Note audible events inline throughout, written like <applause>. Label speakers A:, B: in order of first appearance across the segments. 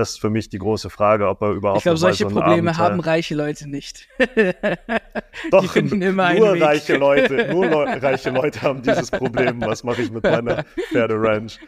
A: Das ist für mich die große Frage, ob er überhaupt.
B: Ich glaube, solche so Probleme Abend, haben reiche Leute nicht. <laughs>
A: Doch, die finden immer nur einen reiche Weg. Leute, nur <laughs> reiche Leute haben dieses Problem. Was mache ich mit meiner <laughs> Pferderanch?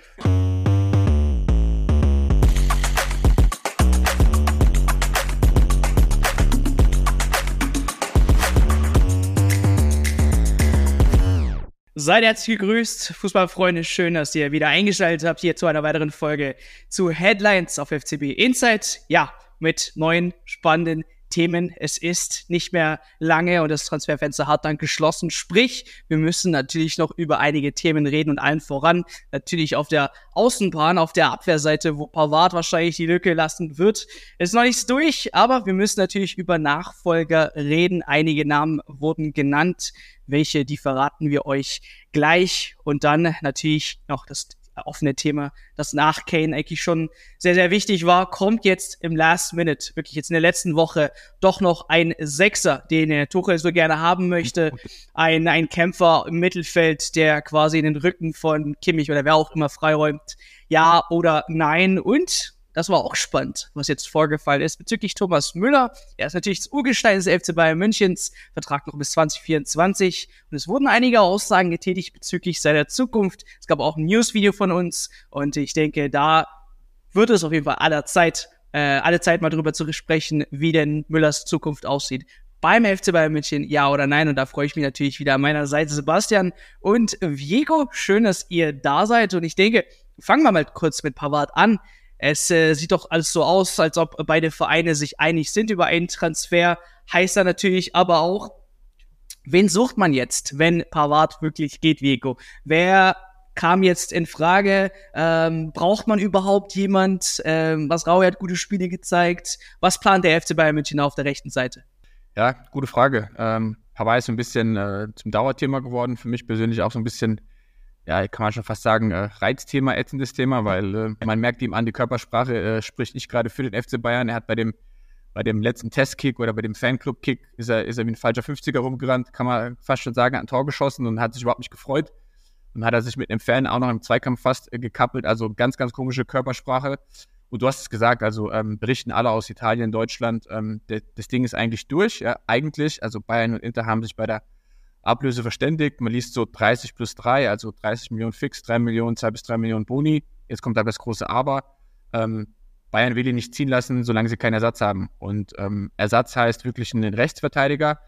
B: Seid herzlich gegrüßt, Fußballfreunde. Schön, dass ihr wieder eingeschaltet habt hier zu einer weiteren Folge zu Headlines auf FCB Insight. Ja, mit neuen spannenden Themen. Es ist nicht mehr lange und das Transferfenster hat dann geschlossen. Sprich, wir müssen natürlich noch über einige Themen reden und allen voran natürlich auf der Außenbahn, auf der Abwehrseite, wo Pavard wahrscheinlich die Lücke lassen wird. Ist noch nichts durch, aber wir müssen natürlich über Nachfolger reden. Einige Namen wurden genannt. Welche, die verraten wir euch gleich. Und dann natürlich noch das offene Thema, das nach Kane eigentlich schon sehr, sehr wichtig war, kommt jetzt im Last Minute, wirklich jetzt in der letzten Woche, doch noch ein Sechser, den Tuchel so gerne haben möchte. Ein, ein Kämpfer im Mittelfeld, der quasi in den Rücken von Kimmich oder wer auch immer freiräumt. Ja oder nein. Und das war auch spannend, was jetzt vorgefallen ist bezüglich Thomas Müller. Er ist natürlich das Urgestein des FC Bayern Münchens, Vertrag noch bis 2024. Und es wurden einige Aussagen getätigt bezüglich seiner Zukunft. Es gab auch ein Newsvideo von uns und ich denke, da wird es auf jeden Fall aller Zeit, äh, alle Zeit mal drüber zu sprechen, wie denn Müllers Zukunft aussieht. Beim FC Bayern München, ja oder nein? Und da freue ich mich natürlich wieder an meiner Seite Sebastian und Viego. Schön, dass ihr da seid. Und ich denke, fangen wir mal kurz mit Pavard an. Es äh, sieht doch alles so aus, als ob beide Vereine sich einig sind über einen Transfer. Heißt da natürlich aber auch, wen sucht man jetzt, wenn Pavard wirklich geht, Vico? Wer kam jetzt in Frage? Ähm, braucht man überhaupt jemand? Ähm, was Raue hat gute Spiele gezeigt. Was plant der FC Bayern München auf der rechten Seite?
C: Ja, gute Frage. Ähm, Pavard ist ein bisschen äh, zum Dauerthema geworden. Für mich persönlich auch so ein bisschen ja, kann man schon fast sagen, äh, Reizthema, ätzendes Thema, weil äh, man merkt ihm an, die Körpersprache äh, spricht nicht gerade für den FC Bayern. Er hat bei dem, bei dem letzten Testkick oder bei dem Fanclub-Kick ist er, ist er wie ein falscher 50er rumgerannt, kann man fast schon sagen, ein Tor geschossen und hat sich überhaupt nicht gefreut. Und hat er sich mit einem Fan auch noch im Zweikampf fast äh, gekappelt. Also ganz, ganz komische Körpersprache. Und du hast es gesagt, also ähm, berichten alle aus Italien, Deutschland, ähm, das Ding ist eigentlich durch, ja, eigentlich. Also Bayern und Inter haben sich bei der Ablöse verständigt. Man liest so 30 plus 3, also 30 Millionen fix, 3 Millionen, 2 bis 3 Millionen Boni. Jetzt kommt aber das große Aber. Ähm, Bayern will ihn nicht ziehen lassen, solange sie keinen Ersatz haben. Und ähm, Ersatz heißt wirklich einen Rechtsverteidiger.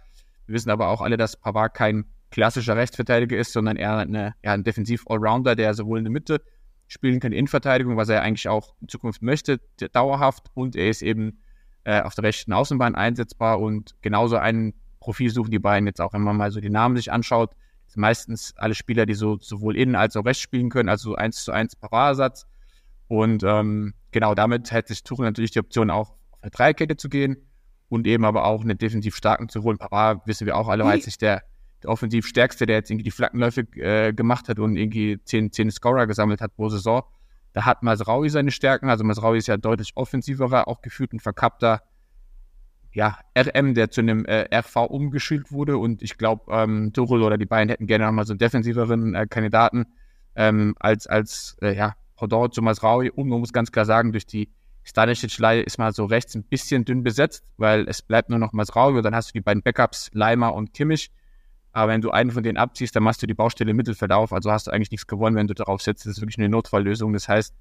C: Wir wissen aber auch alle, dass Pavard kein klassischer Rechtsverteidiger ist, sondern eher eine, ja, ein Defensiv-Allrounder, der sowohl in der Mitte spielen kann, Innenverteidigung, was er eigentlich auch in Zukunft möchte, dauerhaft. Und er ist eben äh, auf der rechten Außenbahn einsetzbar und genauso einen Profil suchen die beiden jetzt auch, wenn man mal so die Namen sich anschaut. sind meistens alle Spieler, die so sowohl innen als auch rechts spielen können, also eins zu eins Paradersatz. Und ähm, genau damit hätte sich Tuchel natürlich die Option auch auf eine Dreierkette zu gehen und eben aber auch einen defensiv starken zu holen. Pavard wissen wir auch alle, war jetzt nicht der, der offensiv stärkste, der jetzt irgendwie die Flackenläufe äh, gemacht hat und irgendwie zehn, zehn Scorer gesammelt hat pro Saison. Da hat Masraui seine Stärken. Also Masraui ist ja deutlich offensiverer, auch gefühlt ein verkappter ja, RM, der zu einem äh, RV umgeschult wurde. Und ich glaube, ähm, Tuchel oder die beiden hätten gerne nochmal so einen defensiveren äh, Kandidaten ähm, als, als äh, ja, Hodor zu Masraui. Und man muss ganz klar sagen, durch die Stanisic-Leihe ist mal so rechts ein bisschen dünn besetzt, weil es bleibt nur noch Masraui und dann hast du die beiden Backups, Leimer und Kimmich. Aber wenn du einen von denen abziehst, dann machst du die Baustelle im Mittelfeld auf. Also hast du eigentlich nichts gewonnen, wenn du darauf setzt. Das ist wirklich eine Notfalllösung. Das heißt,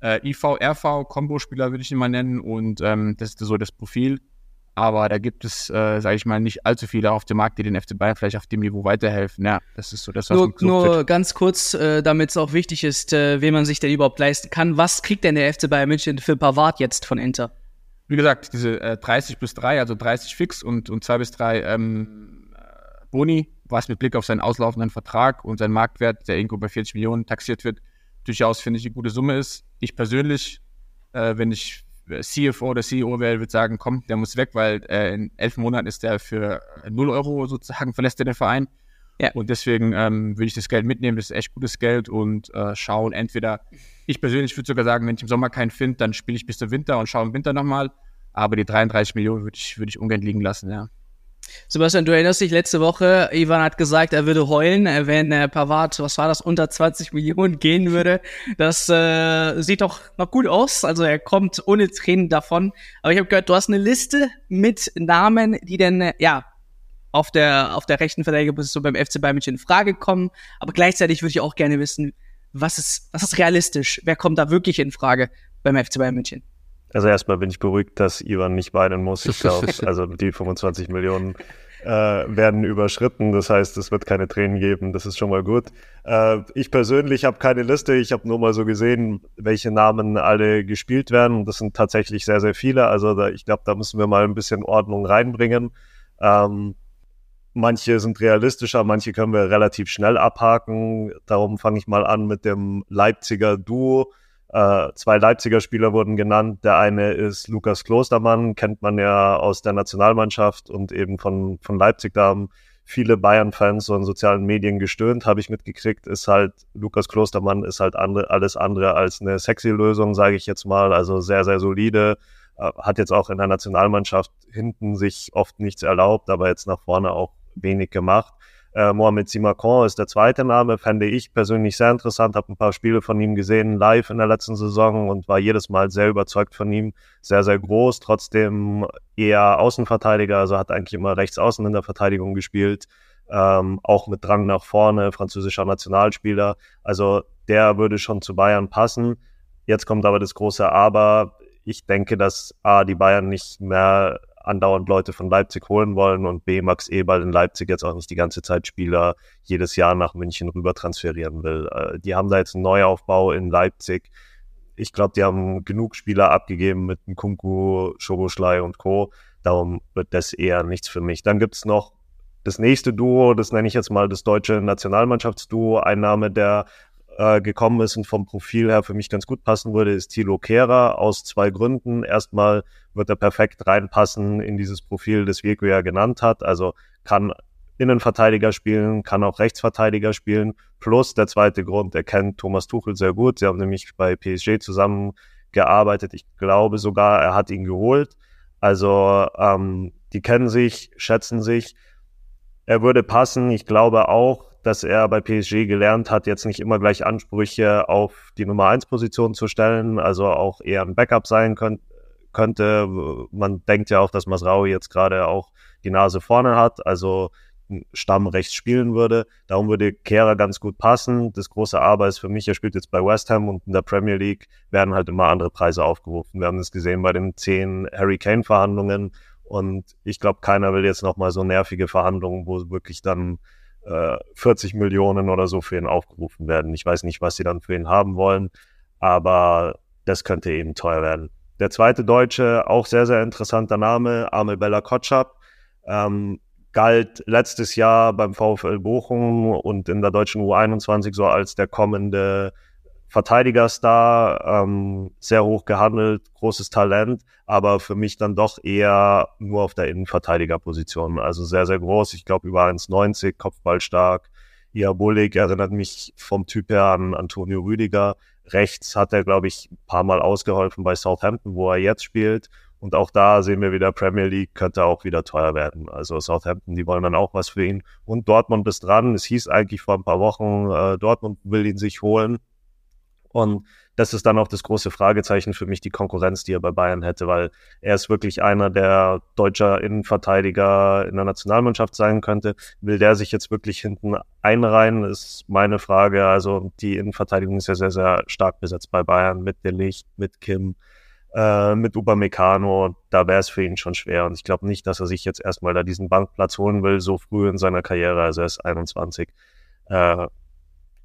C: äh, IV, RV, Kombo-Spieler würde ich ihn mal nennen. Und ähm, das ist so das Profil. Aber da gibt es, äh, sage ich mal, nicht allzu viele auf dem Markt, die den FC Bayern vielleicht auf dem Niveau weiterhelfen. Ja, das ist so das,
B: was Nur, nur wird. ganz kurz, äh, damit es auch wichtig ist, äh, wen man sich denn überhaupt leisten kann. Was kriegt denn der FC Bayern München für Pavard jetzt von Inter?
C: Wie gesagt, diese äh, 30 plus 3, also 30 fix und, und 2 bis 3 ähm, Boni, was mit Blick auf seinen auslaufenden Vertrag und seinen Marktwert, der irgendwo bei 40 Millionen taxiert wird, durchaus, finde ich, eine gute Summe ist. Ich persönlich, äh, wenn ich CFO oder CEO wäre, würde sagen, komm, der muss weg, weil äh, in elf Monaten ist der für 0 Euro sozusagen, verlässt er den Verein. Ja. Und deswegen ähm, würde ich das Geld mitnehmen, das ist echt gutes Geld und äh, schauen entweder, ich persönlich würde sogar sagen, wenn ich im Sommer keinen finde, dann spiele ich bis zum Winter und schaue im Winter nochmal. Aber die 33 Millionen würde ich, würd ich ungern liegen lassen, ja.
B: Sebastian, du erinnerst dich letzte Woche, Ivan hat gesagt, er würde heulen, wenn äh, Pavard, was war das, unter 20 Millionen gehen würde. Das äh, sieht doch noch gut aus. Also er kommt ohne Tränen davon. Aber ich habe gehört, du hast eine Liste mit Namen, die denn, äh, ja, auf der, auf der rechten Verteidigerposition beim FC Bayern München in Frage kommen. Aber gleichzeitig würde ich auch gerne wissen, was ist, was ist realistisch? Wer kommt da wirklich in Frage beim FC Bayern München?
A: Also erstmal bin ich beruhigt, dass Ivan nicht weinen muss. Ich <laughs> glaube, also die 25 Millionen äh, werden überschritten. Das heißt, es wird keine Tränen geben. Das ist schon mal gut. Äh, ich persönlich habe keine Liste. Ich habe nur mal so gesehen, welche Namen alle gespielt werden. Das sind tatsächlich sehr, sehr viele. Also da, ich glaube, da müssen wir mal ein bisschen Ordnung reinbringen. Ähm, manche sind realistischer, manche können wir relativ schnell abhaken. Darum fange ich mal an mit dem Leipziger Duo äh, zwei Leipziger Spieler wurden genannt. Der eine ist Lukas Klostermann, kennt man ja aus der Nationalmannschaft und eben von, von Leipzig. Da haben viele Bayern-Fans so in sozialen Medien gestöhnt, habe ich mitgekriegt. Ist halt, Lukas Klostermann ist halt andere, alles andere als eine sexy Lösung, sage ich jetzt mal. Also sehr, sehr solide. Äh, hat jetzt auch in der Nationalmannschaft hinten sich oft nichts erlaubt, aber jetzt nach vorne auch wenig gemacht. Äh, Mohamed Simakon ist der zweite Name, fände ich persönlich sehr interessant, habe ein paar Spiele von ihm gesehen, live in der letzten Saison und war jedes Mal sehr überzeugt von ihm. Sehr, sehr groß, trotzdem eher Außenverteidiger, also hat eigentlich immer rechts außen in der Verteidigung gespielt, ähm, auch mit Drang nach vorne, französischer Nationalspieler. Also der würde schon zu Bayern passen. Jetzt kommt aber das große Aber. Ich denke, dass A, die Bayern nicht mehr andauernd Leute von Leipzig holen wollen und B, Max Eberl in Leipzig jetzt auch nicht die ganze Zeit Spieler jedes Jahr nach München rüber transferieren will. Äh, die haben da jetzt einen Neuaufbau in Leipzig. Ich glaube, die haben genug Spieler abgegeben mit Nkunku, Schoboschlei und Co. Darum wird das eher nichts für mich. Dann gibt's noch das nächste Duo, das nenne ich jetzt mal das deutsche Nationalmannschaftsduo. Ein Name, der äh, gekommen ist und vom Profil her für mich ganz gut passen würde, ist Thilo Kehrer aus zwei Gründen. Erstmal wird er perfekt reinpassen in dieses Profil, das Virko ja genannt hat. Also kann Innenverteidiger spielen, kann auch Rechtsverteidiger spielen. Plus der zweite Grund, er kennt Thomas Tuchel sehr gut. Sie haben nämlich bei PSG zusammengearbeitet. Ich glaube sogar, er hat ihn geholt. Also ähm, die kennen sich, schätzen sich. Er würde passen. Ich glaube auch, dass er bei PSG gelernt hat, jetzt nicht immer gleich Ansprüche auf die Nummer 1 Position zu stellen, also auch eher ein Backup sein könnt, könnte. Man denkt ja auch, dass Masraui jetzt gerade auch die Nase vorne hat, also Stamm rechts spielen würde. Darum würde Kehrer ganz gut passen. Das große Aber ist für mich, er spielt jetzt bei West Ham und in der Premier League werden halt immer andere Preise aufgerufen. Wir haben das gesehen bei den zehn Harry Kane Verhandlungen und ich glaube, keiner will jetzt nochmal so nervige Verhandlungen, wo wirklich dann 40 äh, Millionen oder so für ihn aufgerufen werden. Ich weiß nicht, was sie dann für ihn haben wollen, aber das könnte eben teuer werden. Der zweite Deutsche, auch sehr, sehr interessanter Name, Amel Bella Kotschap, ähm, galt letztes Jahr beim VfL Bochum und in der deutschen U21 so als der kommende Verteidigerstar, ähm, sehr hoch gehandelt, großes Talent, aber für mich dann doch eher nur auf der Innenverteidigerposition. Also sehr, sehr groß. Ich glaube über 1,90, Kopfball stark. Eher bullig, erinnert mich vom Typ her an Antonio Rüdiger. Rechts hat er, glaube ich, ein paar Mal ausgeholfen bei Southampton, wo er jetzt spielt. Und auch da sehen wir wieder, Premier League könnte auch wieder teuer werden. Also Southampton, die wollen dann auch was für ihn. Und Dortmund ist dran. Es hieß eigentlich vor ein paar Wochen, äh, Dortmund will ihn sich holen. Und das ist dann auch das große Fragezeichen für mich, die Konkurrenz, die er bei Bayern hätte, weil er ist wirklich einer der deutscher Innenverteidiger in der Nationalmannschaft sein könnte. Will der sich jetzt wirklich hinten einreihen, ist meine Frage. Also die Innenverteidigung ist ja sehr, sehr stark besetzt bei Bayern mit Delicht, mit Kim, äh, mit Upamecano. Da wäre es für ihn schon schwer. Und ich glaube nicht, dass er sich jetzt erstmal da diesen Bankplatz holen will, so früh in seiner Karriere. Also er ist 21. Äh,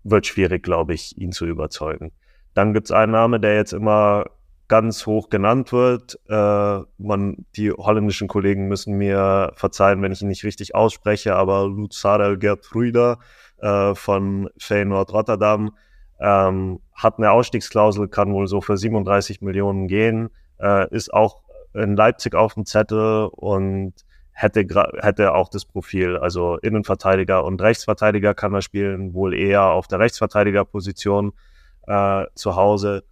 A: wird schwierig, glaube ich, ihn zu überzeugen. Dann gibt es einen Name, der jetzt immer ganz hoch genannt wird. Äh, man, die holländischen Kollegen müssen mir verzeihen, wenn ich ihn nicht richtig ausspreche, aber Luzadel Gertruida äh, von Feyenoord Rotterdam ähm, hat eine Ausstiegsklausel, kann wohl so für 37 Millionen gehen, äh, ist auch in Leipzig auf dem Zettel und hätte, hätte auch das Profil. Also Innenverteidiger und Rechtsverteidiger kann er spielen, wohl eher auf der Rechtsverteidigerposition äh, zu Hause.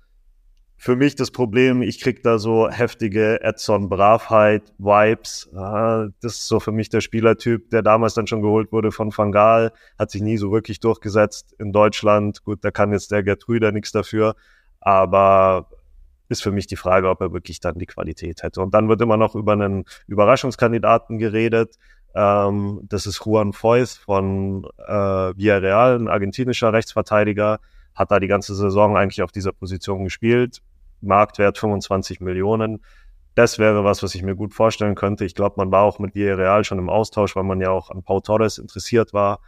A: für mich das Problem, ich krieg da so heftige Edson Bravheit Vibes. das ist so für mich der Spielertyp, der damals dann schon geholt wurde von Van Gaal, hat sich nie so wirklich durchgesetzt in Deutschland. Gut, da kann jetzt der Gertrüder nichts dafür, aber ist für mich die Frage, ob er wirklich dann die Qualität hätte. Und dann wird immer noch über einen Überraschungskandidaten geredet. Ähm, das ist Juan Foyth von äh, Villarreal, ein argentinischer Rechtsverteidiger hat da die ganze Saison eigentlich auf dieser Position gespielt. Marktwert 25 Millionen. Das wäre was, was ich mir gut vorstellen könnte. Ich glaube, man war auch mit Villarreal schon im Austausch, weil man ja auch an Pau Torres interessiert war.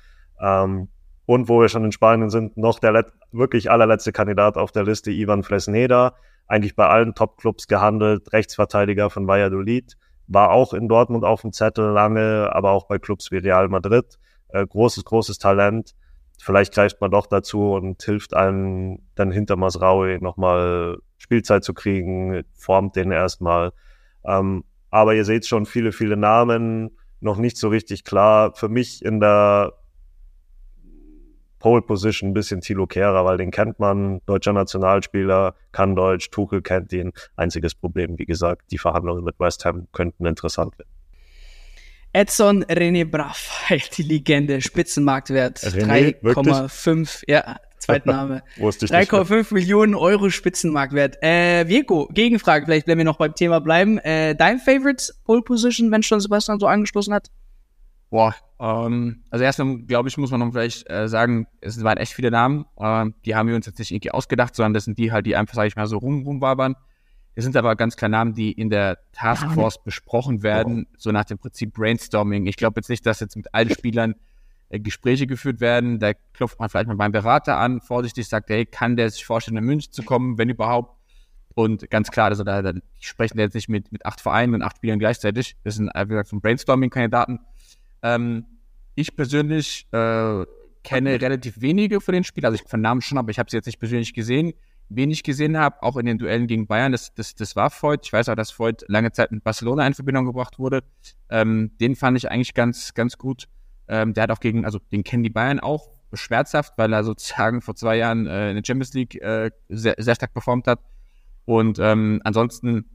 A: Ähm, und wo wir schon in Spanien sind, noch der wirklich allerletzte Kandidat auf der Liste, Ivan Flesneda. Eigentlich bei allen Top-Clubs gehandelt, Rechtsverteidiger von Valladolid. War auch in Dortmund auf dem Zettel lange, aber auch bei Clubs wie Real Madrid. Äh, großes, großes Talent vielleicht greift man doch dazu und hilft einem dann hinter Masraui nochmal Spielzeit zu kriegen, formt den erstmal. Ähm, aber ihr seht schon viele, viele Namen, noch nicht so richtig klar. Für mich in der Pole Position ein bisschen Tilo Kehrer, weil den kennt man, deutscher Nationalspieler, kann Deutsch, Tuchel kennt ihn. Einziges Problem, wie gesagt, die Verhandlungen mit West Ham könnten interessant werden.
B: Edson René Braff, <laughs> die Legende, Spitzenmarktwert 3,5, ja, Zweitname. <laughs> 3,5 Millionen Euro Spitzenmarktwert. Äh, Virko, Gegenfrage, vielleicht wenn wir noch beim Thema bleiben. Äh, dein Favorite Pole Position, wenn schon Sebastian so angestoßen hat?
C: Boah, ähm, also erstmal, glaube ich, muss man noch vielleicht äh, sagen, es waren echt viele Namen. Äh, die haben wir uns jetzt nicht irgendwie ausgedacht, sondern das sind die halt, die einfach, sage ich mal, so rum, rumwabern. Es sind aber ganz klar Namen, die in der Taskforce besprochen werden, so nach dem Prinzip Brainstorming. Ich glaube jetzt nicht, dass jetzt mit allen Spielern äh, Gespräche geführt werden. Da klopft man vielleicht mal beim Berater an, vorsichtig sagt, hey, kann der sich vorstellen, in München zu kommen, wenn überhaupt? Und ganz klar, also da, da sprechen jetzt nicht mit, mit acht Vereinen und acht Spielern gleichzeitig. Das sind, wie gesagt, Brainstorming-Kandidaten. Ähm, ich persönlich äh, kenne relativ wenige von den Spielern, also ich Namen schon, aber ich habe sie jetzt nicht persönlich gesehen wenig gesehen habe, auch in den Duellen gegen Bayern, das, das, das war Freud. Ich weiß auch, dass Freud lange Zeit mit Barcelona in Verbindung gebracht wurde. Ähm, den fand ich eigentlich ganz, ganz gut. Ähm, der hat auch gegen, also den kennen die Bayern auch schmerzhaft, weil er sozusagen vor zwei Jahren äh, in der Champions League äh, sehr, sehr stark performt hat. Und ähm, ansonsten,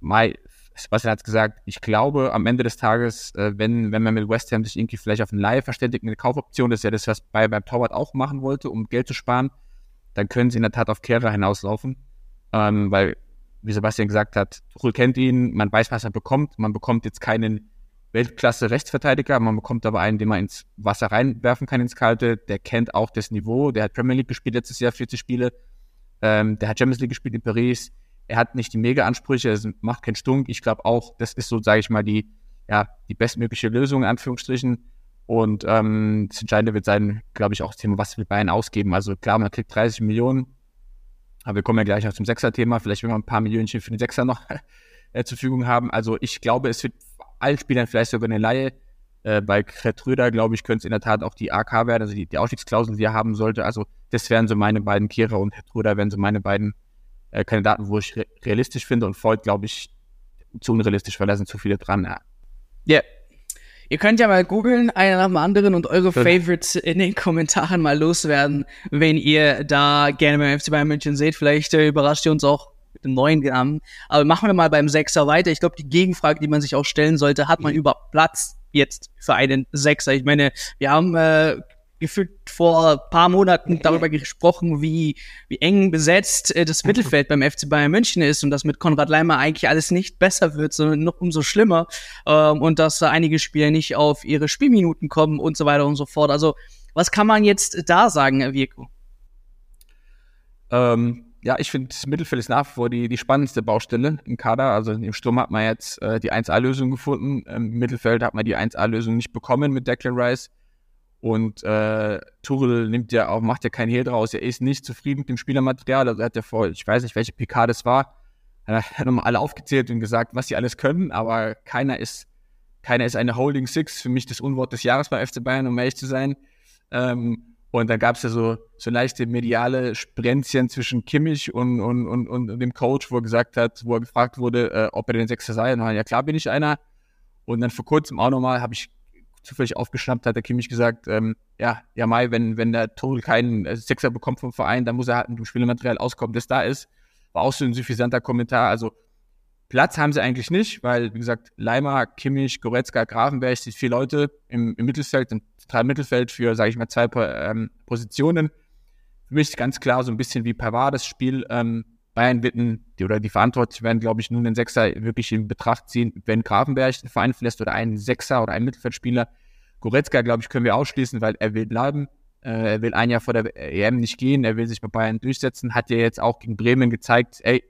C: Mai, Sebastian hat es gesagt, ich glaube, am Ende des Tages, äh, wenn, wenn man mit West Ham sich irgendwie vielleicht auf eine Laie verständigt, eine Kaufoption, das ist ja das, was bei beim Torwart auch machen wollte, um Geld zu sparen, dann können sie in der Tat auf Kehrer hinauslaufen. Ähm, weil, wie Sebastian gesagt hat, Tuchel kennt ihn, man weiß, was er bekommt. Man bekommt jetzt keinen Weltklasse-Rechtsverteidiger, man bekommt aber einen, den man ins Wasser reinwerfen kann, ins Kalte. Der kennt auch das Niveau, der hat Premier League gespielt letztes Jahr, 40 Spiele. Ähm, der hat Champions League gespielt in Paris. Er hat nicht die Mega-Ansprüche, er macht keinen Stunk. Ich glaube auch, das ist so, sage ich mal, die, ja, die bestmögliche Lösung, in Anführungsstrichen. Und ähm, das Entscheidende wird sein, glaube ich, auch das Thema, was wir Bayern ausgeben. Also klar, man kriegt 30 Millionen, aber wir kommen ja gleich noch zum Sechser-Thema. Vielleicht wenn wir ein paar Millionchen für den Sechser noch äh, zur Verfügung haben. Also ich glaube, es wird allen Spielern vielleicht sogar eine Laie. Äh, bei Kretröder, glaube ich, könnte es in der Tat auch die AK werden, also die, die Ausstiegsklausel, die er haben sollte. Also das wären so meine beiden Kehrer und Kretröder wären so meine beiden äh, Kandidaten, wo ich re realistisch finde. Und Freud, glaube ich, zu unrealistisch, weil da sind zu viele dran. Ja.
B: Yeah. Ihr könnt ja mal googeln, einer nach dem anderen und eure Favorites in den Kommentaren mal loswerden, wenn ihr da gerne beim FC Bayern München seht. Vielleicht äh, überrascht ihr uns auch mit dem neuen Namen. Aber machen wir mal beim Sechser weiter. Ich glaube, die Gegenfrage, die man sich auch stellen sollte, hat man mhm. überhaupt Platz jetzt für einen Sechser? Ich meine, wir haben äh, gefühlt vor paar Monaten darüber gesprochen, wie, wie eng besetzt äh, das Mittelfeld beim FC Bayern München ist und dass mit Konrad Leimer eigentlich alles nicht besser wird, sondern noch umso schlimmer ähm, und dass da einige Spieler nicht auf ihre Spielminuten kommen und so weiter und so fort. Also was kann man jetzt da sagen, Herr Virko?
C: Ähm, ja, ich finde, das Mittelfeld ist nach wie vor die, die spannendste Baustelle im Kader. Also im Sturm hat man jetzt äh, die 1A-Lösung gefunden. Im Mittelfeld hat man die 1A-Lösung nicht bekommen mit Declan Rice. Und äh, Tuchel nimmt ja auch, macht ja kein Hehl draus. Er ist nicht zufrieden mit dem Spielermaterial. Also er hat ja vor, ich weiß nicht, welche PK das war, er hat nochmal alle aufgezählt und gesagt, was sie alles können, aber keiner ist, keiner ist eine Holding Six, für mich das Unwort des Jahres bei FC Bayern, um ehrlich zu sein. Ähm, und dann gab es ja so, so leichte mediale Sprenzchen zwischen Kimmich und, und, und, und dem Coach, wo er gesagt hat, wo er gefragt wurde, äh, ob er den Sechser sei. Und dann, ja klar bin ich einer. Und dann vor kurzem auch nochmal habe ich zufällig aufgeschnappt, hat der Kimmich gesagt, ähm, ja, ja Mai, wenn, wenn der Tuchel keinen äh, Sechser bekommt vom Verein, dann muss er halt mit dem Spielmaterial auskommen, das da ist. war auch so ein suffisanter Kommentar. Also Platz haben sie eigentlich nicht, weil, wie gesagt, Leimer, Kimmich, Goretzka, Grafenberg sind vier Leute im, im Mittelfeld, im zentralen Mittelfeld für, sage ich mal, zwei ähm, Positionen. Für mich ist ganz klar so ein bisschen wie Pavard das Spiel. Ähm, Bayern wird die, oder die Verantwortlichen werden, glaube ich, nun den Sechser wirklich in Betracht ziehen, wenn Grafenberg den Verein verlässt oder einen Sechser oder einen Mittelfeldspieler. Goretzka, glaube ich, können wir ausschließen, weil er will bleiben. Äh, er will ein Jahr vor der EM nicht gehen. Er will sich bei Bayern durchsetzen. Hat ja jetzt auch gegen Bremen gezeigt, ey,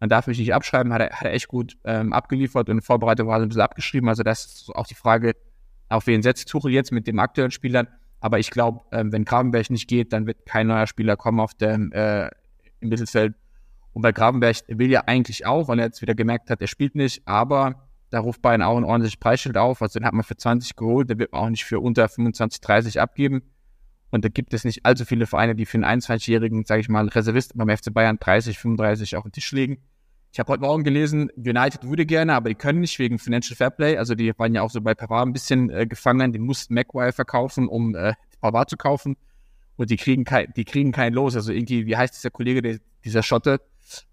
C: man darf mich nicht abschreiben. Hat er, hat er echt gut ähm, abgeliefert und in Vorbereitung war er ein bisschen abgeschrieben. Also das ist auch die Frage, auf wen setzt Tuchel jetzt mit dem aktuellen Spielern. Aber ich glaube, ähm, wenn Gravenberg nicht geht, dann wird kein neuer Spieler kommen auf dem äh, im Mittelfeld. Und bei Gravenberg will ja eigentlich auch, weil er jetzt wieder gemerkt hat, er spielt nicht, aber da ruft Bayern auch ein ordentliches Preisschild auf. Also den hat man für 20 geholt, der wird man auch nicht für unter 25, 30 abgeben. Und da gibt es nicht allzu viele Vereine, die für einen 21-jährigen, sage ich mal, Reservisten beim FC Bayern 30, 35 auf den Tisch legen. Ich habe heute Morgen gelesen, United würde gerne, aber die können nicht wegen Financial Fairplay. Also die waren ja auch so bei Pavard ein bisschen äh, gefangen. Die mussten Maguire verkaufen, um äh, Pavard zu kaufen. Und die kriegen kein, die kriegen keinen los. Also irgendwie, wie heißt dieser Kollege, der, dieser Schotte?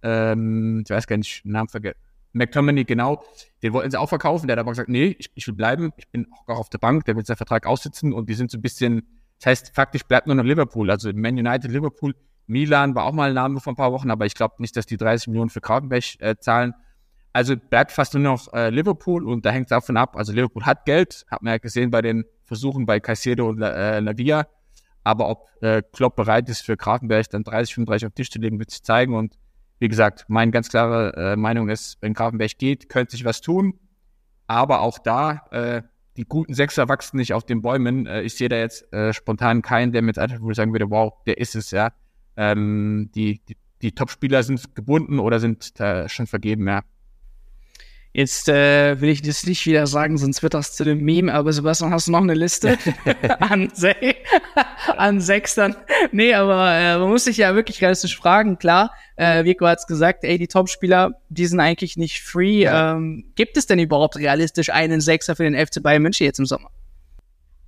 C: Ähm, ich weiß gar nicht, Namen vergessen. McTominay, genau, den wollten sie auch verkaufen. Der hat aber gesagt, nee, ich, ich will bleiben. Ich bin auch auf der Bank. Der will seinen Vertrag aussitzen. Und die sind so ein bisschen das heißt, faktisch bleibt nur noch Liverpool. Also Man United, Liverpool, Milan war auch mal ein Name vor ein paar Wochen, aber ich glaube nicht, dass die 30 Millionen für Kragenberg äh, zahlen. Also bleibt fast nur noch äh, Liverpool und da hängt es davon ab. Also Liverpool hat Geld, hat man ja gesehen bei den Versuchen bei Caicedo und äh, Lavia. Aber ob äh, Klopp bereit ist, für Grafenberg dann 30, 35 auf den Tisch zu legen, wird sich zeigen. Und wie gesagt, meine ganz klare äh, Meinung ist, wenn Grafenberg geht, könnte sich was tun. Aber auch da äh, die guten Sechser wachsen nicht auf den Bäumen. Äh, ich sehe da jetzt äh, spontan keinen, der mir jetzt einfach würde sagen würde, wow, der ist es, ja. Ähm, die, die, die Top-Spieler sind gebunden oder sind äh, schon vergeben, ja.
B: Jetzt äh, will ich das nicht wieder sagen, sonst wird das zu dem Meme, aber Sebastian, hast du noch eine Liste <laughs> <laughs> an, Se <laughs> an Sechstern? Nee, aber äh, man muss sich ja wirklich realistisch fragen, klar, äh, Vico hat's gesagt, ey, die Topspieler, die sind eigentlich nicht free. Ja. Ähm, gibt es denn überhaupt realistisch einen Sechser für den FC Bayern München jetzt im Sommer?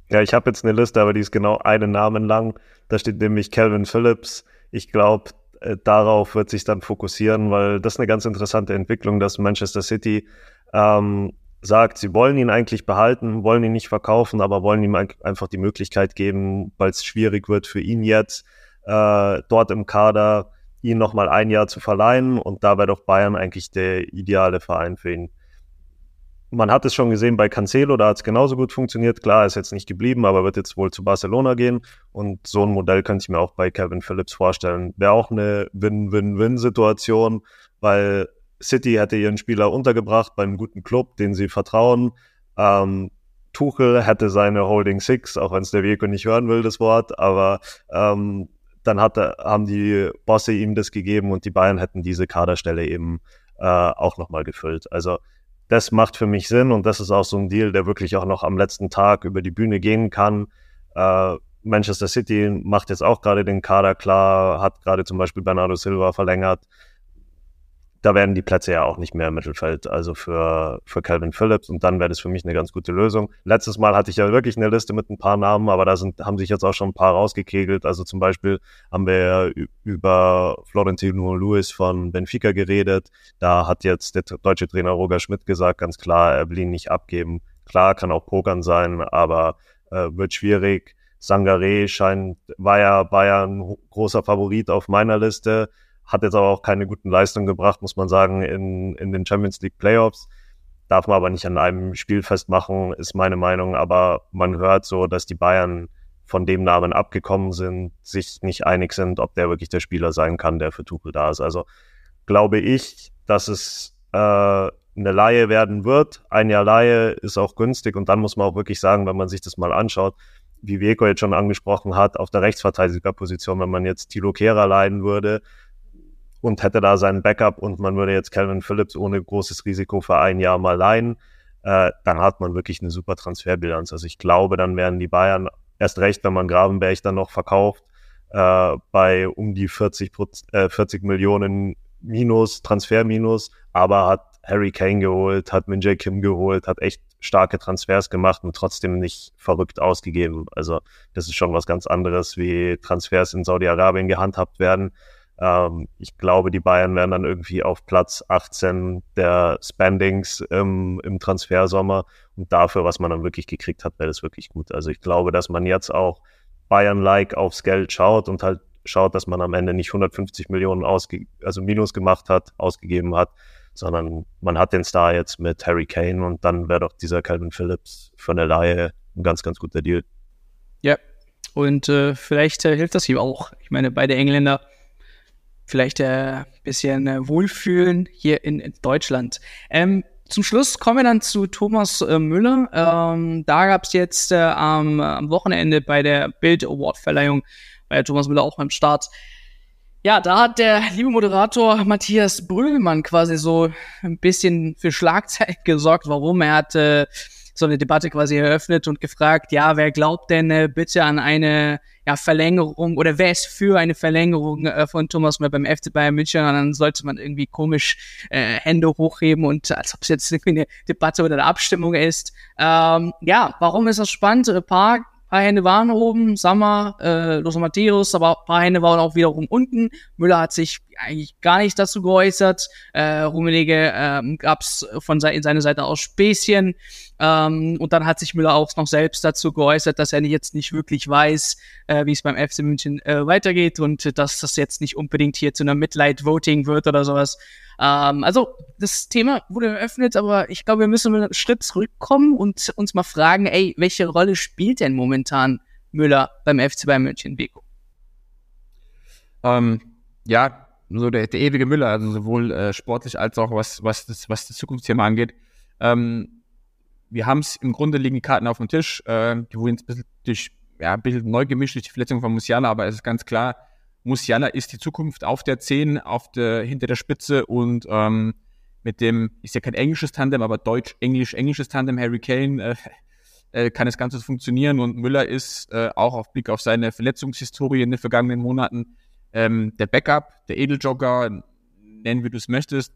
A: Ja, ich habe jetzt eine Liste, aber die ist genau einen Namen lang. Da steht nämlich Calvin Phillips. Ich glaube, äh, darauf wird sich dann fokussieren, weil das ist eine ganz interessante Entwicklung, dass Manchester City ähm, sagt, sie wollen ihn eigentlich behalten, wollen ihn nicht verkaufen, aber wollen ihm einfach die Möglichkeit geben, weil es schwierig wird für ihn jetzt, äh, dort im Kader ihn nochmal ein Jahr zu verleihen. Und da wäre doch Bayern eigentlich der ideale Verein für ihn man hat es schon gesehen bei Cancelo, da hat es genauso gut funktioniert. Klar, ist jetzt nicht geblieben, aber wird jetzt wohl zu Barcelona gehen. Und so ein Modell könnte ich mir auch bei Kevin Phillips vorstellen. Wäre auch eine Win-Win-Win-Situation, weil City hätte ihren Spieler untergebracht beim guten Club, den sie vertrauen. Ähm, Tuchel hätte seine Holding Six, auch wenn es der Vico nicht hören will, das Wort, aber ähm, dann hat haben die Bosse ihm das gegeben und die Bayern hätten diese Kaderstelle eben äh, auch nochmal gefüllt. Also das macht für mich Sinn und das ist auch so ein Deal, der wirklich auch noch am letzten Tag über die Bühne gehen kann. Äh, Manchester City macht jetzt auch gerade den Kader klar, hat gerade zum Beispiel Bernardo Silva verlängert da werden die Plätze ja auch nicht mehr im Mittelfeld, also für, für Calvin Phillips. Und dann wäre das für mich eine ganz gute Lösung. Letztes Mal hatte ich ja wirklich eine Liste mit ein paar Namen, aber da sind, haben sich jetzt auch schon ein paar rausgekegelt. Also zum Beispiel haben wir über Florentino Lewis von Benfica geredet. Da hat jetzt der deutsche Trainer Roger Schmidt gesagt, ganz klar, er will ihn nicht abgeben. Klar, kann auch Pokern sein, aber äh, wird schwierig. Sangare scheint, war ja Bayern großer Favorit auf meiner Liste hat jetzt aber auch keine guten Leistungen gebracht, muss man sagen, in, in den Champions League Playoffs. Darf man aber nicht an einem Spiel festmachen, ist meine Meinung. Aber man hört so, dass die Bayern von dem Namen abgekommen sind, sich nicht einig sind, ob der wirklich der Spieler sein kann, der für Tuchel da ist. Also glaube ich, dass es äh, eine Laie werden wird. Ein Jahr Laie ist auch günstig und dann muss man auch wirklich sagen, wenn man sich das mal anschaut, wie Vieko jetzt schon angesprochen hat, auf der Rechtsverteidigerposition, wenn man jetzt Tilo Kehrer leiden würde, und hätte da seinen Backup und man würde jetzt Calvin Phillips ohne großes Risiko für ein Jahr mal leihen, äh, dann hat man wirklich eine super Transferbilanz. Also ich glaube, dann werden die Bayern erst recht, wenn man Gravenberg dann noch verkauft, äh, bei um die 40, äh, 40 Millionen Minus, Transferminus, aber hat Harry Kane geholt, hat Minjay Kim geholt, hat echt starke Transfers gemacht und trotzdem nicht verrückt ausgegeben. Also das ist schon was ganz anderes, wie Transfers in Saudi-Arabien gehandhabt werden. Ähm, ich glaube, die Bayern werden dann irgendwie auf Platz 18 der Spendings im, im Transfersommer. Und dafür, was man dann wirklich gekriegt hat, wäre das wirklich gut. Also ich glaube, dass man jetzt auch Bayern-like aufs Geld schaut und halt schaut, dass man am Ende nicht 150 Millionen ausge also Minus gemacht hat, ausgegeben hat, sondern man hat den Star jetzt mit Harry Kane und dann wäre doch dieser Calvin Phillips von der Laie ein ganz, ganz guter Deal.
B: Ja, und äh, vielleicht äh, hilft das ihm auch. Ich meine, beide Engländer vielleicht ein äh, bisschen äh, wohlfühlen hier in, Deutschland. Ähm, zum Schluss kommen wir dann zu Thomas äh, Müller. Ähm, da gab es jetzt äh, am, am Wochenende bei der Bild Award Verleihung bei Thomas Müller auch beim Start. Ja, da hat der liebe Moderator Matthias Brühlmann quasi so ein bisschen für Schlagzeilen <laughs> gesorgt. Warum? Er hat äh, so eine Debatte quasi eröffnet und gefragt, ja, wer glaubt denn äh, bitte an eine ja, Verlängerung oder wer ist für eine Verlängerung äh, von Thomas Müller beim FC Bayern München? Und dann sollte man irgendwie komisch äh, Hände hochheben und als ob es jetzt irgendwie eine Debatte oder eine Abstimmung ist. Ähm, ja, warum ist das spannend? Ein paar paar Hände waren oben, Sammer, äh, Los Matthäus, aber ein paar Hände waren auch wiederum unten. Müller hat sich eigentlich gar nicht dazu geäußert. Äh, Rummenigge ähm, gab es von se seiner Seite aus Späßchen. Ähm, und dann hat sich Müller auch noch selbst dazu geäußert, dass er jetzt nicht wirklich weiß, äh, wie es beim FC München äh, weitergeht und dass das jetzt nicht unbedingt hier zu einer Mitleid-Voting wird oder sowas. Ähm, also das Thema wurde eröffnet, aber ich glaube, wir müssen einen Schritt zurückkommen und uns mal fragen, ey, welche Rolle spielt denn momentan Müller beim FC Bayern München, Beko?
C: Ähm, ja, so der, der ewige Müller, also sowohl äh, sportlich als auch was, was, das, was das Zukunftsthema angeht. Ähm, wir haben es im Grunde liegen die Karten auf dem Tisch. Äh, die wurden jetzt ein bisschen durch, ja, ein bisschen neu gemischt durch die Verletzung von Musiala, aber es ist ganz klar, Musiala ist die Zukunft auf der 10, auf der, hinter der Spitze und ähm, mit dem, ist ja kein englisches Tandem, aber deutsch-englisch-englisches Tandem, Harry Kane, äh, äh, kann das Ganze funktionieren und Müller ist äh, auch auf Blick auf seine Verletzungshistorie in den vergangenen Monaten ähm, der Backup, der Edeljogger, nennen wie du es möchtest,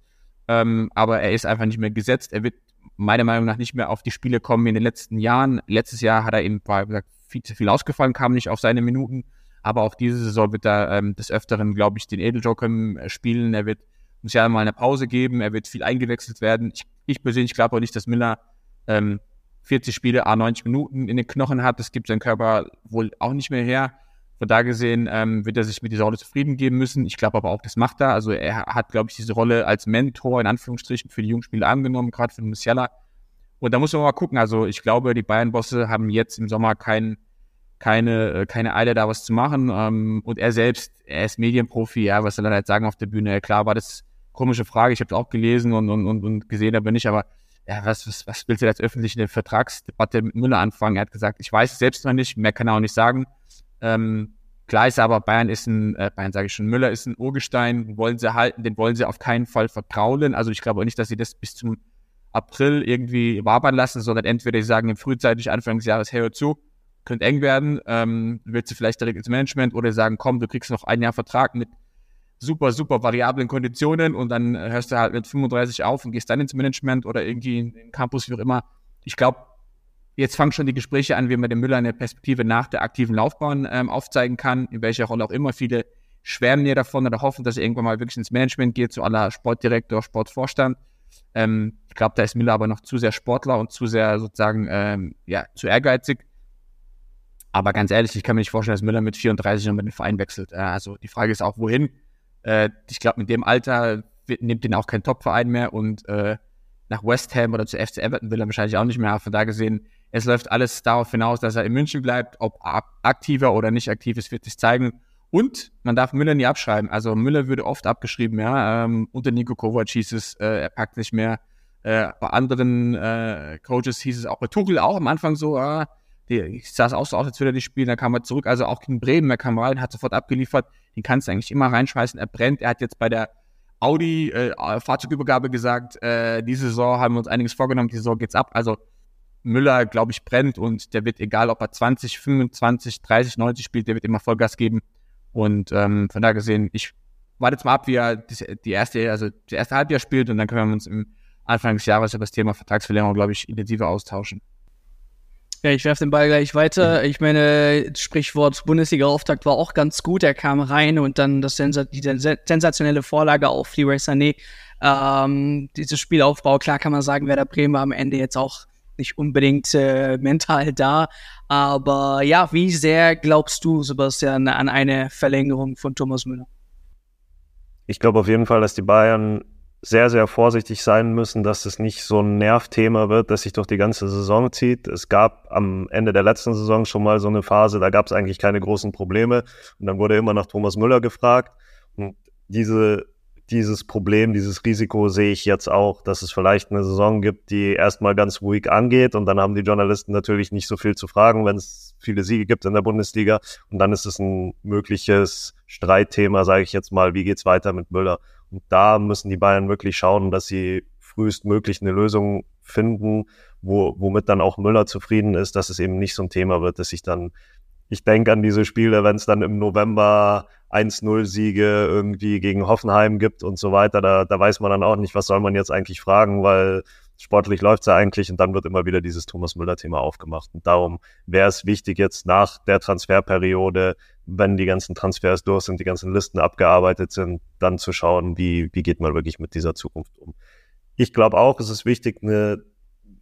C: ähm, aber er ist einfach nicht mehr gesetzt. Er wird meiner Meinung nach nicht mehr auf die Spiele kommen in den letzten Jahren. Letztes Jahr hat er eben, war gesagt, viel zu viel ausgefallen, kam nicht auf seine Minuten. Aber auch diese Saison wird er ähm, des Öfteren, glaube ich, den Edeljoker äh, spielen. Er wird, muss ja mal eine Pause geben. Er wird viel eingewechselt werden. Ich, ich persönlich glaube auch nicht, dass Miller ähm, 40 Spiele, a 90 Minuten in den Knochen hat. Das gibt sein Körper wohl auch nicht mehr her. Von da gesehen ähm, wird er sich mit dieser Rolle zufrieden geben müssen. Ich glaube aber auch, das macht er. Also er hat, glaube ich, diese Rolle als Mentor in Anführungsstrichen für die Jungspieler angenommen, gerade für den Musiala. Und da muss man mal gucken. Also ich glaube, die Bayern-Bosse haben jetzt im Sommer keinen keine, äh, keine Eile, da was zu machen. Ähm, und er selbst, er ist Medienprofi, ja, was soll er halt sagen auf der Bühne? Klar war das komische Frage, ich habe auch gelesen und, und, und, und gesehen, aber nicht, aber ja, was, was, was willst du jetzt öffentlich eine Vertragsdebatte mit Müller anfangen? Er hat gesagt, ich weiß es selbst noch nicht, mehr kann er auch nicht sagen. Ähm, klar ist aber, Bayern ist ein, äh, Bayern sage ich schon, Müller ist ein Urgestein, wollen sie halten, den wollen sie auf keinen Fall verkraulen. Also ich glaube auch nicht, dass sie das bis zum April irgendwie wabern lassen, sondern entweder sie sagen frühzeitig Anfang des Jahres, hey, hör zu, könnte eng werden, ähm, willst du vielleicht direkt ins Management oder sagen, komm, du kriegst noch ein Jahr Vertrag mit super, super variablen Konditionen und dann hörst du halt mit 35 auf und gehst dann ins Management oder irgendwie in den Campus, wie auch immer. Ich glaube, jetzt fangen schon die Gespräche an, wie man dem Müller eine Perspektive nach der aktiven Laufbahn ähm, aufzeigen kann, in welcher Rolle auch immer. Viele schwärmen ja davon oder hoffen, dass er irgendwann mal wirklich ins Management geht, zu aller Sportdirektor, Sportvorstand. Ähm, ich glaube, da ist Müller aber noch zu sehr Sportler und zu sehr sozusagen ähm, ja, zu ehrgeizig. Aber ganz ehrlich, ich kann mir nicht vorstellen, dass Müller mit 34 noch mit dem Verein wechselt. Also die Frage ist auch, wohin. Äh, ich glaube, mit dem Alter nimmt ihn auch kein Top-Verein mehr und äh, nach West Ham oder zu FC Everton will er wahrscheinlich auch nicht mehr. Von da gesehen, es läuft alles darauf hinaus, dass er in München bleibt. Ob aktiver oder nicht aktiv ist, wird sich zeigen. Und man darf Müller nie abschreiben. Also Müller würde oft abgeschrieben, ja. Ähm, unter Nico Kovac hieß es, äh, er packt nicht mehr. Äh, bei anderen äh, Coaches hieß es auch bei Tuchel auch am Anfang so, äh, die, sah es auch so aus, als würde er nicht spielen, dann kam er zurück, also auch gegen Bremen, er kam rein, hat sofort abgeliefert, den kannst du eigentlich immer reinschmeißen, er brennt, er hat jetzt bei der Audi äh, Fahrzeugübergabe gesagt, äh, diese Saison haben wir uns einiges vorgenommen, diese Saison geht's ab, also Müller, glaube ich, brennt und der wird, egal ob er 20, 25, 30, 90 spielt, der wird immer Vollgas geben und ähm, von da gesehen, ich warte jetzt mal ab, wie er die erste, also das erste Halbjahr spielt und dann können wir uns im Anfang des Jahres über das Thema Vertragsverlängerung, glaube ich, intensiver austauschen.
B: Ja, ich werfe den Ball gleich weiter. Ich meine, Sprichwort Bundesliga-Auftakt war auch ganz gut. Er kam rein und dann das Sensa die sensationelle Vorlage auf Leroy Sané. Ähm, dieses Spielaufbau, klar kann man sagen, Werder Bremen war am Ende jetzt auch nicht unbedingt äh, mental da. Aber ja, wie sehr glaubst du, Sebastian, an eine Verlängerung von Thomas Müller?
A: Ich glaube auf jeden Fall, dass die Bayern sehr, sehr vorsichtig sein müssen, dass es nicht so ein Nervthema wird, das sich durch die ganze Saison zieht. Es gab am Ende der letzten Saison schon mal so eine Phase, da gab es eigentlich keine großen Probleme und dann wurde immer nach Thomas Müller gefragt. Und diese, dieses Problem, dieses Risiko sehe ich jetzt auch, dass es vielleicht eine Saison gibt, die erstmal ganz ruhig angeht und dann haben die Journalisten natürlich nicht so viel zu fragen, wenn es viele Siege gibt in der Bundesliga und dann ist es ein mögliches Streitthema, sage ich jetzt mal, wie geht's weiter mit Müller? Und da müssen die Bayern wirklich schauen, dass sie frühestmöglich eine Lösung finden, wo, womit dann auch Müller zufrieden ist, dass es eben nicht so ein Thema wird, dass sich dann, ich denke an diese Spiele, wenn es dann im November 1-0-Siege irgendwie gegen Hoffenheim gibt und so weiter, da, da weiß man dann auch nicht, was soll man jetzt eigentlich fragen, weil sportlich läuft's ja eigentlich und dann wird immer wieder dieses Thomas Müller-Thema aufgemacht. Und darum wäre es wichtig, jetzt nach der Transferperiode wenn die ganzen Transfers durch sind, die ganzen Listen abgearbeitet sind, dann zu schauen, wie, wie geht man wirklich mit dieser Zukunft um. Ich glaube auch, es ist wichtig, eine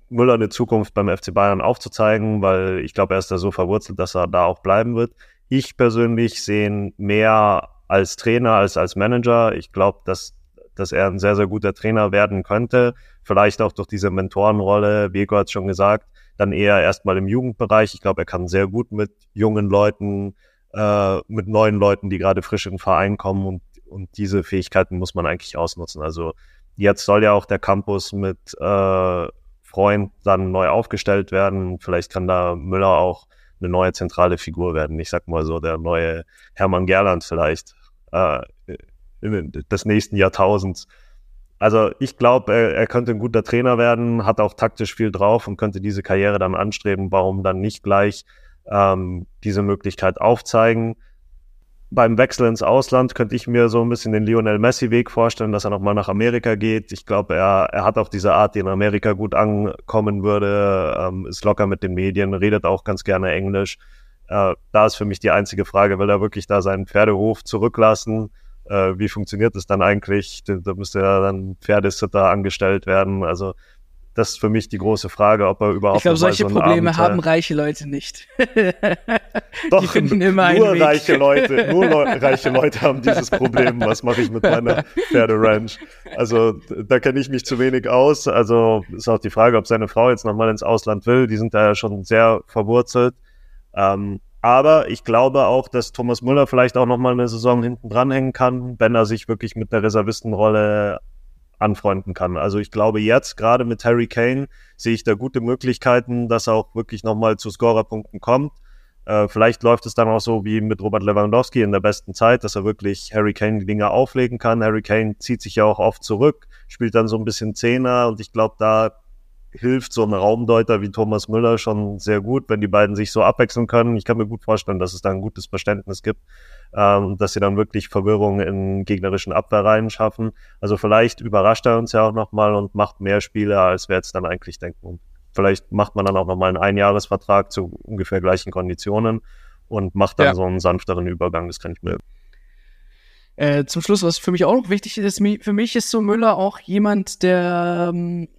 A: Müller eine Zukunft beim FC Bayern aufzuzeigen, weil ich glaube, er ist da so verwurzelt, dass er da auch bleiben wird. Ich persönlich sehe ihn mehr als Trainer als als Manager. Ich glaube, dass, dass er ein sehr, sehr guter Trainer werden könnte. Vielleicht auch durch diese Mentorenrolle, Beko hat schon gesagt, dann eher erstmal im Jugendbereich. Ich glaube, er kann sehr gut mit jungen Leuten äh, mit neuen Leuten, die gerade frisch in den Verein kommen und, und diese Fähigkeiten muss man eigentlich ausnutzen. Also jetzt soll ja auch der Campus mit äh, Freund dann neu aufgestellt werden. Vielleicht kann da Müller auch eine neue zentrale Figur werden. Ich sag mal so, der neue Hermann Gerland vielleicht äh, des nächsten Jahrtausends. Also ich glaube, er, er könnte ein guter Trainer werden, hat auch taktisch viel drauf und könnte diese Karriere dann anstreben. Warum dann nicht gleich ähm, diese Möglichkeit aufzeigen. Beim Wechsel ins Ausland könnte ich mir so ein bisschen den Lionel Messi-Weg vorstellen, dass er nochmal nach Amerika geht. Ich glaube, er, er hat auch diese Art, die in Amerika gut ankommen würde, ähm, ist locker mit den Medien, redet auch ganz gerne Englisch. Äh, da ist für mich die einzige Frage, will er wirklich da seinen Pferdehof zurücklassen? Äh, wie funktioniert es dann eigentlich? Da, da müsste ja dann Pferdesitter angestellt werden. Also das ist für mich die große Frage, ob er überhaupt.
B: Ich glaube, solche so Probleme Abenteuer haben reiche Leute nicht. <laughs>
A: Doch, die finden immer nur einen reiche Weg. Leute, <laughs> nur Le reiche Leute haben dieses Problem. Was mache ich mit meiner Pferderanch? Also da kenne ich mich zu wenig aus. Also ist auch die Frage, ob seine Frau jetzt nochmal ins Ausland will. Die sind da ja schon sehr verwurzelt. Ähm, aber ich glaube auch, dass Thomas Müller vielleicht auch nochmal eine Saison hinten dranhängen kann, wenn er sich wirklich mit der Reservistenrolle anfreunden kann. Also ich glaube jetzt, gerade mit Harry Kane, sehe ich da gute Möglichkeiten, dass er auch wirklich nochmal zu Scorerpunkten kommt. Äh, vielleicht läuft es dann auch so wie mit Robert Lewandowski in der besten Zeit, dass er wirklich Harry Kane die Dinge auflegen kann. Harry Kane zieht sich ja auch oft zurück, spielt dann so ein bisschen Zehner und ich glaube, da hilft so ein Raumdeuter wie Thomas Müller schon sehr gut, wenn die beiden sich so abwechseln können. Ich kann mir gut vorstellen, dass es da ein gutes Verständnis gibt ähm, dass sie dann wirklich Verwirrung in gegnerischen Abwehrreihen schaffen. Also vielleicht überrascht er uns ja auch nochmal und macht mehr Spiele, als wir jetzt dann eigentlich denken. Und vielleicht macht man dann auch nochmal einen Einjahresvertrag zu ungefähr gleichen Konditionen und macht dann ja. so einen sanfteren Übergang. Das kann ich mir
B: äh, zum Schluss, was für mich auch noch wichtig ist, für mich ist so Müller auch jemand, der, ähm,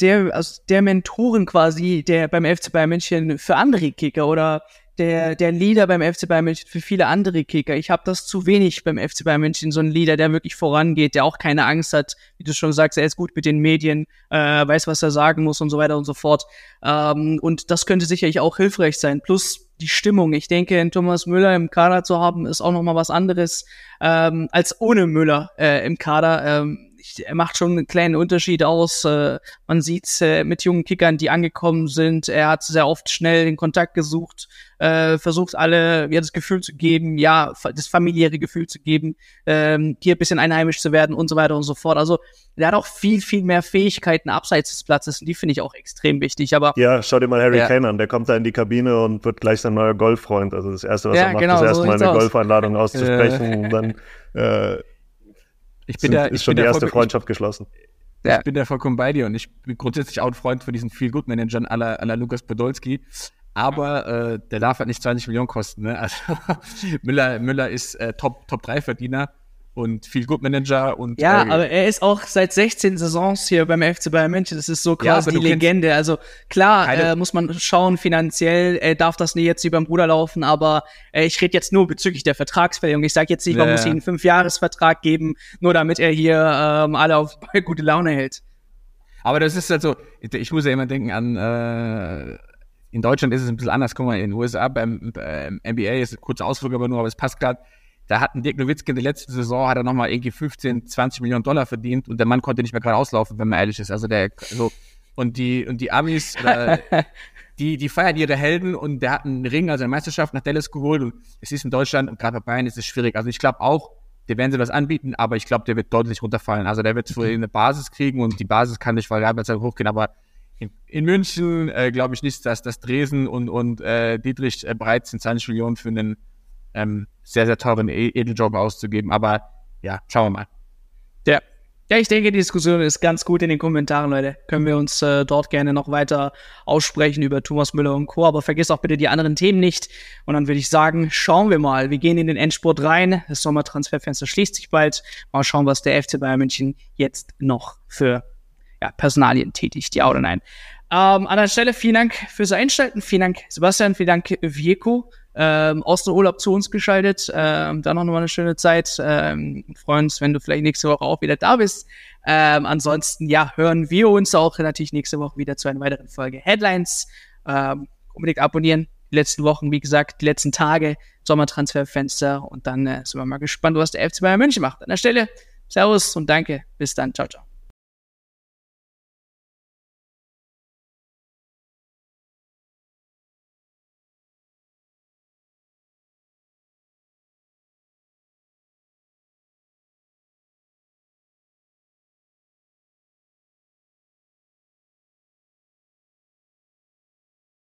B: der, also der Mentoren quasi, der beim FC Bayern München für andere Kicker oder der, der Leader beim FC Bayern München für viele andere Kicker. Ich habe das zu wenig beim FC Bayern München, so ein Leader, der wirklich vorangeht, der auch keine Angst hat, wie du schon sagst, er ist gut mit den Medien, äh, weiß, was er sagen muss und so weiter und so fort. Ähm, und das könnte sicherlich auch hilfreich sein. Plus die Stimmung. Ich denke, einen Thomas Müller im Kader zu haben, ist auch noch mal was anderes ähm, als ohne Müller äh, im Kader. Ähm, er macht schon einen kleinen Unterschied aus. Äh, man sieht äh, mit jungen Kickern, die angekommen sind. Er hat sehr oft schnell den Kontakt gesucht, äh, versucht alle ja, das Gefühl zu geben, ja, das familiäre Gefühl zu geben, ähm, hier ein bisschen einheimisch zu werden und so weiter und so fort. Also er hat auch viel, viel mehr Fähigkeiten abseits des Platzes und die finde ich auch extrem wichtig. Aber
A: ja, schau dir mal Harry ja. Kane an, der kommt da in die Kabine und wird gleich sein neuer Golffreund. Also das erste, was ja, er macht, genau, ist erstmal so eine Golfeinladung <laughs> auszusprechen und dann äh,
C: ich bin sind, da,
A: ist schon die erste Freundschaft geschlossen.
C: Ja. Ich bin da vollkommen bei dir und ich bin grundsätzlich auch ein Freund von diesen Feel-Good-Managern aller, aller Lukas Podolski. Aber äh, der darf halt nicht 20 Millionen kosten. Ne? Also <laughs> Müller, Müller ist äh, Top, Top 3 Verdiener und viel Good Manager und
B: ja, äh, aber er ist auch seit 16 Saisons hier beim FC Bayern München. Das ist so quasi ja, die Legende. Also klar äh, muss man schauen finanziell äh, darf das nicht jetzt wie beim Bruder laufen, aber äh, ich rede jetzt nur bezüglich der Vertragsverlängerung. Ich sage jetzt nicht, man muss ihm einen Fünfjahresvertrag geben, nur damit er hier ähm, alle auf <laughs> gute Laune hält.
C: Aber das ist also, ich muss ja immer denken an äh, in Deutschland ist es ein bisschen anders. Guck mal, in den USA beim, beim NBA ist ein kurzer Ausflug, aber nur, aber es passt gerade da hat ein Dirk Nowitzki in der letzten Saison hat er nochmal irgendwie 15, 20 Millionen Dollar verdient und der Mann konnte nicht mehr gerade auslaufen, wenn man ehrlich ist. Also der, so, und die, und die Amis, äh, <laughs> die, die feiern ihre Helden und der hat einen Ring, also eine Meisterschaft nach Dallas geholt und es ist in Deutschland und gerade bei Bayern ist es schwierig. Also ich glaube auch, der werden sie was anbieten, aber ich glaube, der wird deutlich runterfallen. Also der wird zwar eine Basis kriegen und die Basis kann nicht variabel hochgehen, aber in, in München äh, glaube ich nicht, dass das Dresen und, und äh, Dietrich äh, bereit sind, 20 Millionen für einen ähm, sehr, sehr teuren e- Edeljobber auszugeben. Aber ja, schauen wir mal.
B: Ja. Ja, ich denke, die Diskussion ist ganz gut in den Kommentaren, Leute. Können wir uns äh, dort gerne noch weiter aussprechen über Thomas Müller und Co. Aber vergiss auch bitte die anderen Themen nicht. Und dann würde ich sagen, schauen wir mal. Wir gehen in den Endspurt rein. Das Sommertransferfenster schließt sich bald. Mal schauen, was der FC Bayern München jetzt noch für ja, Personalien tätigt. Ja oder nein? Ähm, an der Stelle vielen Dank fürs Einschalten. Vielen Dank, Sebastian. Vielen Dank, Vieko ähm, aus dem Urlaub zu uns geschaltet. Ähm, dann noch mal eine schöne Zeit. Ähm, freuen uns, wenn du vielleicht nächste Woche auch wieder da bist. Ähm, ansonsten, ja, hören wir uns auch natürlich nächste Woche wieder zu einer weiteren Folge Headlines. Ähm, unbedingt abonnieren. Die letzten Wochen, wie gesagt, die letzten Tage, Sommertransferfenster und dann äh, sind wir mal gespannt, was der FC Bayern München macht. An der Stelle, Servus und danke. Bis dann. Ciao, ciao.